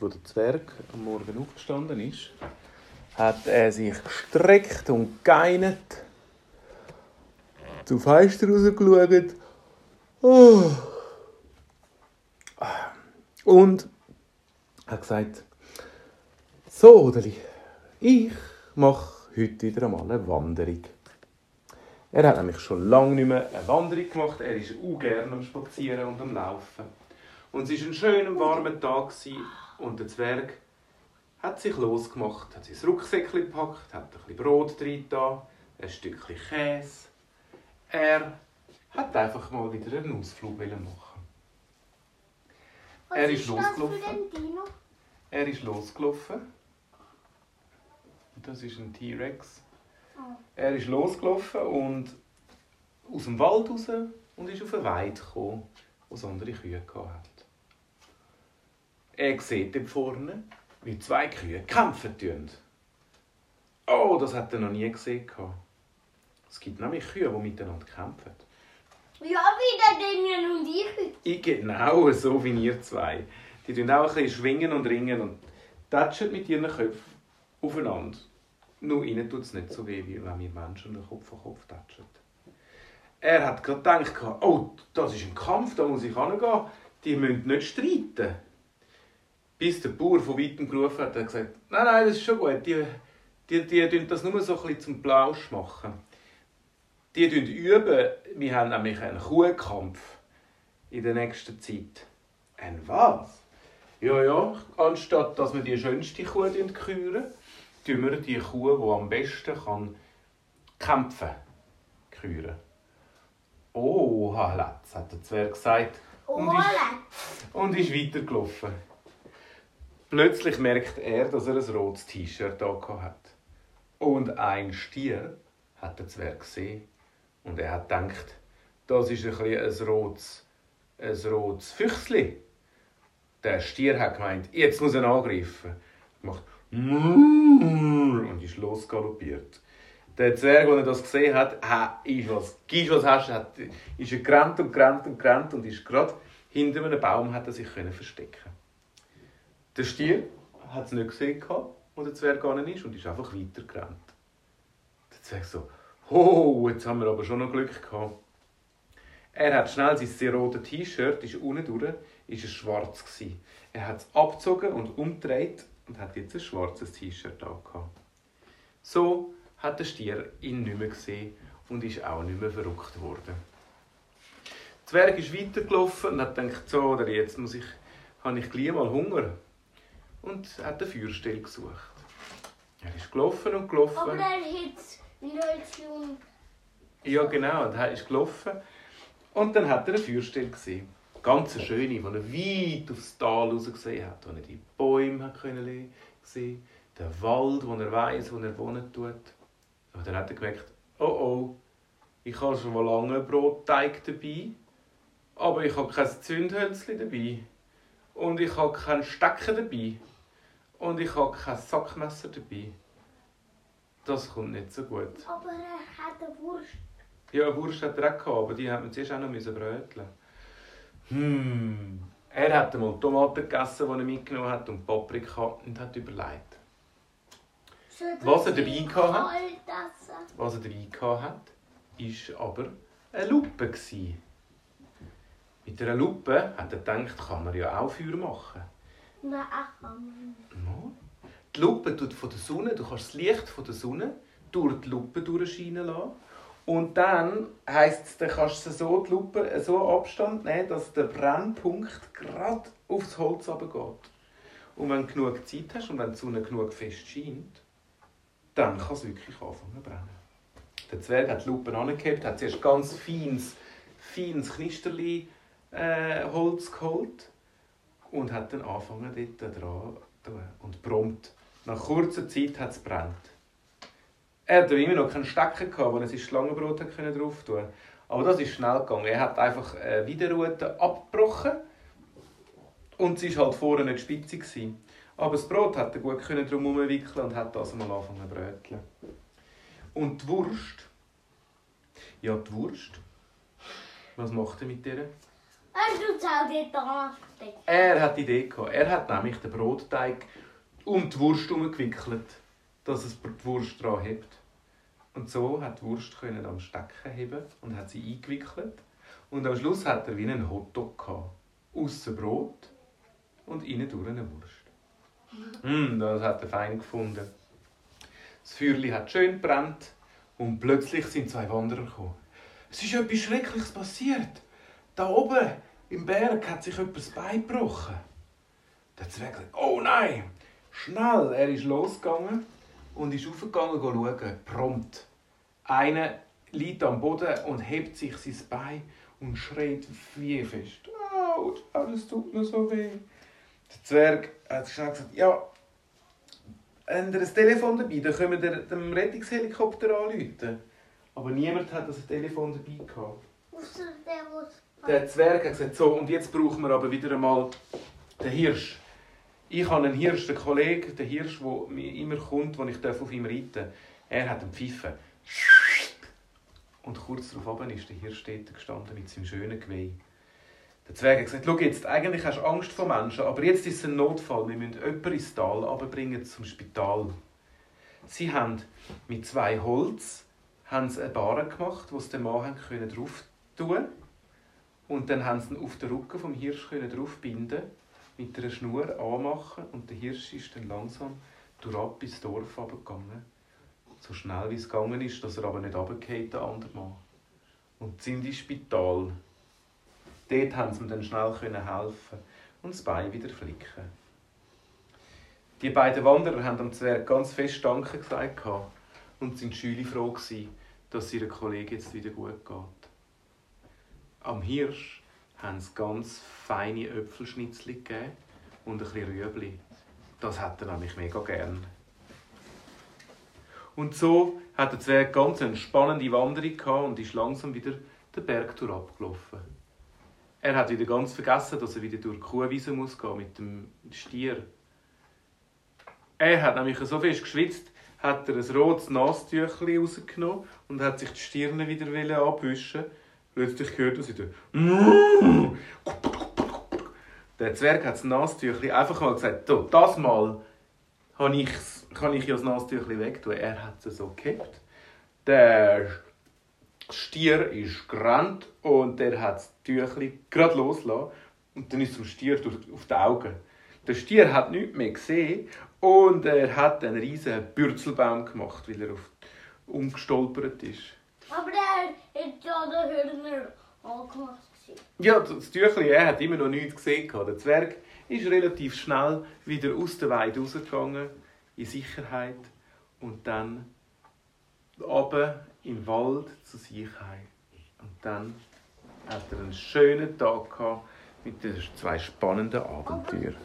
wo der Zwerg am Morgen aufgestanden ist, hat er sich gestreckt und geinert, zum Fenster rausgeschaut oh. und hat gesagt, so, Odeli, ich mache heute wieder einmal eine Wanderung. Er hat nämlich schon lange nicht mehr eine Wanderung gemacht. Er ist auch gerne am Spazieren und am Laufen. Und es war ein schöner, warmer Tag und der Zwerg hat sich losgemacht, hat sein Rucksäckchen gepackt, hat ein bisschen Brot drin ein Stückchen Käse. Er hat einfach mal wieder einen Ausflug machen. Was er ist, ist losgelaufen. Er ist losgelaufen. Das ist ein T-Rex. Ah. Er ist losgelaufen und aus dem Wald raus und ist auf eine Weide gekommen, wo es andere Kühe hatte. Er sieht dort vorne, wie zwei Kühe kämpfen tun. Oh, das hat er noch nie gesehen. Es gibt nämlich Kühe, die miteinander kämpfen. Ja, wie der Daniel und ich. Ich genau so wie ihr zwei. Die tun auch ein bisschen schwingen und ringen und tatschen mit ihren Köpfen aufeinander. Nur ihnen tut es nicht so weh, wie wenn wir Menschen den Kopf an Kopf tatschen. Er hat gerade gedacht, oh, das ist ein Kampf, da muss ich hingehen. Die müssen nicht streiten. Bis der Bauer von weitem gerufen hat, hat gesagt, nein, nein, das ist schon gut. Die, die, die tun das nur so ein bisschen zum Plausch machen. Die üben. Wir haben nämlich einen Kuhkampf in der nächsten Zeit. Ein was? Ja, ja, anstatt dass wir die schönste Kuh küren, tun wir die Kuh, die am besten kann kämpfen küren. Oh, Haletz, hat der Zwerg gesagt. Und ist, und ist weitergelaufen. Plötzlich merkt er, dass er ein rotes T-Shirt hat. Und ein Stier hat der Zwerg gesehen. Und er hat gedacht, das ist ein, ein rotes, ein rotes Füchsli. Der Stier hat gemeint, jetzt muss er angreifen. Er macht und ist losgaloppiert. Der Zwerg, als er das gesehen hat, ist was, gibst was hast, hat, ist er gerannt und gerannt und gerannt und ist gerade hinter einem Baum hat er sich verstecken. Der Stier hat es nicht gesehen, wo der Zwerg gegangen ist und ist einfach weitergerannt. Der Zwerg so, oh, jetzt haben wir aber schon noch Glück gehabt. Er hat schnell sein sehr rotes T-Shirt, ist unten durch, ist es schwarz gewesen. Er hat es abgezogen und umgedreht und hat jetzt ein schwarzes T-Shirt angehabt. So hat der Stier ihn nicht mehr gesehen und ist auch nicht mehr verrückt worden. Der Zwerg ist weitergelaufen und hat gedacht, so, oder jetzt muss ich, habe ich gleich mal Hunger. Und hat eine Feuerstelle gesucht. Er ist gelaufen und gelaufen. Aber er hat Leute Ja, genau, er ist gelaufen. Und dann hat er eine Feuerstelle gesehen. Ganz eine schöne, die er weit aufs Tal raus gesehen hat, wo er die Bäume hat können sehen den Wald, wo er weiß, wo er wohnen tut. Und dann hat er gemerkt, oh oh, ich habe schon mal lange Brotteig dabei, aber ich habe kein Zündhölzchen dabei. Und ich habe keinen Stecken dabei. Und ich habe kein Sackmesser dabei. Das kommt nicht so gut. Aber er hat eine Wurst. Ja, eine Wurst hat er auch gehabt, aber die hat man zuerst auch noch bröteln. Hm. Er hat einmal Tomaten gegessen, die er mitgenommen hat, und Paprika und hat überlegt. Was er dabei hatte, was er dabei hatte, war aber eine Lupe. Mit einer Lupe hat er gedacht, kann man ja auch Feuer machen. Nein, nicht. Die Lupe tut von der Sonne, du kannst das Licht von der Sonne durch die Lupe durchscheinen lassen. Und dann heisst es, dann kannst du so die Lupe so Abstand nehmen, dass der Brennpunkt gerade aufs Holz geht. Und wenn du genug Zeit hast und wenn die Sonne genug fest scheint, dann kann es wirklich anfangen zu brennen. Der Zwerg hat die Lupe angehebt, hat zuerst ganz feines, feines Knisterli äh, Holz geholt und hat dann angefangen dort dran und prompt. Nach kurzer Zeit hat es brennt. Er hatte immer noch keinen Stecker, wo er sein Schlangenbrot drauf tun konnte. Aber das ist schnell gegangen. Er hat einfach eine Widerrute abgebrochen und sie war halt vorne nicht spitzig. Aber das Brot hat er gut drum wickeln und hat das mal angefangen zu bröteln. Und die Wurst, ja die Wurst, was macht er mit ihr? Er hat die Idee gehabt. Er hat nämlich den Brotteig um die Wurst herumgewickelt, dass es die Wurst dran hebt. Und so hat die Wurst können am Stecken heben und hat sie eingewickelt. Und am Schluss hat er wie einen Hotdog gehabt. Aussen Brot und innen durch eine Wurst. Mm, das hat er fein gefunden. Das Feuerli hat schön brennt und plötzlich sind zwei Wanderer gekommen. Es ist etwas Schreckliches passiert. Da oben im Berg hat sich jemand das Bein gebrochen. Der Zwerg sagt, oh nein, schnell. Er ist losgegangen und ist aufgegangen schauen. Prompt. Einer liegt am Boden und hebt sich sein Bein und schreit wie fest. Autsch, alles tut mir so weh. Der Zwerg hat schnell gesagt, ja, habt ihr ein Telefon dabei? Dann können wir dem Rettungshelikopter anrufen. Aber niemand hat das Telefon dabei gehabt. Der, Zwerg hat gesagt, so, und jetzt brauchen wir aber wieder einmal den Hirsch. Ich habe einen Hirsch, den Kollegen, den Hirsch, der mir immer kommt, wenn ich auf ihm reiten darf. Er hat einen Pfeifen. Und kurz darauf ist der Hirsch dort gestanden mit seinem schönen Geweih. Der Zwerg hat gesagt, schau jetzt, eigentlich hast du Angst vor Menschen, aber jetzt ist es ein Notfall. Wir müssen jemanden ins Tal runterbringen zum Spital. Sie haben mit zwei Holz haben sie eine Bahre gemacht, wo sie den Mann drauf tun Und dann haben sie ihn auf den Rücken vom Hirsch draufbinden, mit einer Schnur anmachen und der Hirsch ist dann langsam durch ins Dorf gegangen. So schnell wie es gegangen ist, dass er aber nicht runtergefallen der andere Mann. Und sind ins Spital. Dort haben sie ihm dann schnell helfen und das Bein wieder flicken. Die beiden Wanderer haben am Zwerg ganz fest Danke gesagt und sind Schüler froh gewesen, dass ihre Kollegen jetzt wieder gut geht. Am Hirsch haben sie ganz feine Äpfelschnitzel gegeben und ein bisschen Rüebli. Das hat er nämlich mega gern. Und so hat der Zwerg ganz eine spannende Wanderung gehabt und ist langsam wieder den Bergtour abgelaufen. Er hat wieder ganz vergessen, dass er wieder durch die Kuhwiese muss gehen mit dem Stier. Er hat nämlich so fest geschwitzt, hat er ein rotes Nasstüchli rausgenommen und hat sich die Stirne wieder abwischen. Plötzlich gehört er wieder. Der Zwerg hat das Nasstüchli einfach mal gesagt, so, das Mal kann ich, kann ich ja das Nasstüchli wegtun. Er hat es so gehabt. Der Stier ist gerannt und er hat das Tüchli gerade losgelassen. Und dann ist zum Stier durch, auf die Augen. Der Stier hat nichts mehr gesehen und er hat einen riesen Bürzelbaum gemacht, weil er auf, umgestolpert ist. Aber der ja den Hörner angemacht. Ja, das Tüchli, er hat immer noch nichts gesehen. Der Zwerg ist relativ schnell wieder aus der Weide rausgegangen, in Sicherheit. Und dann oben im Wald zu sich heim. Und dann hat er einen schönen Tag gehabt mit diesen zwei spannenden Abenteuern.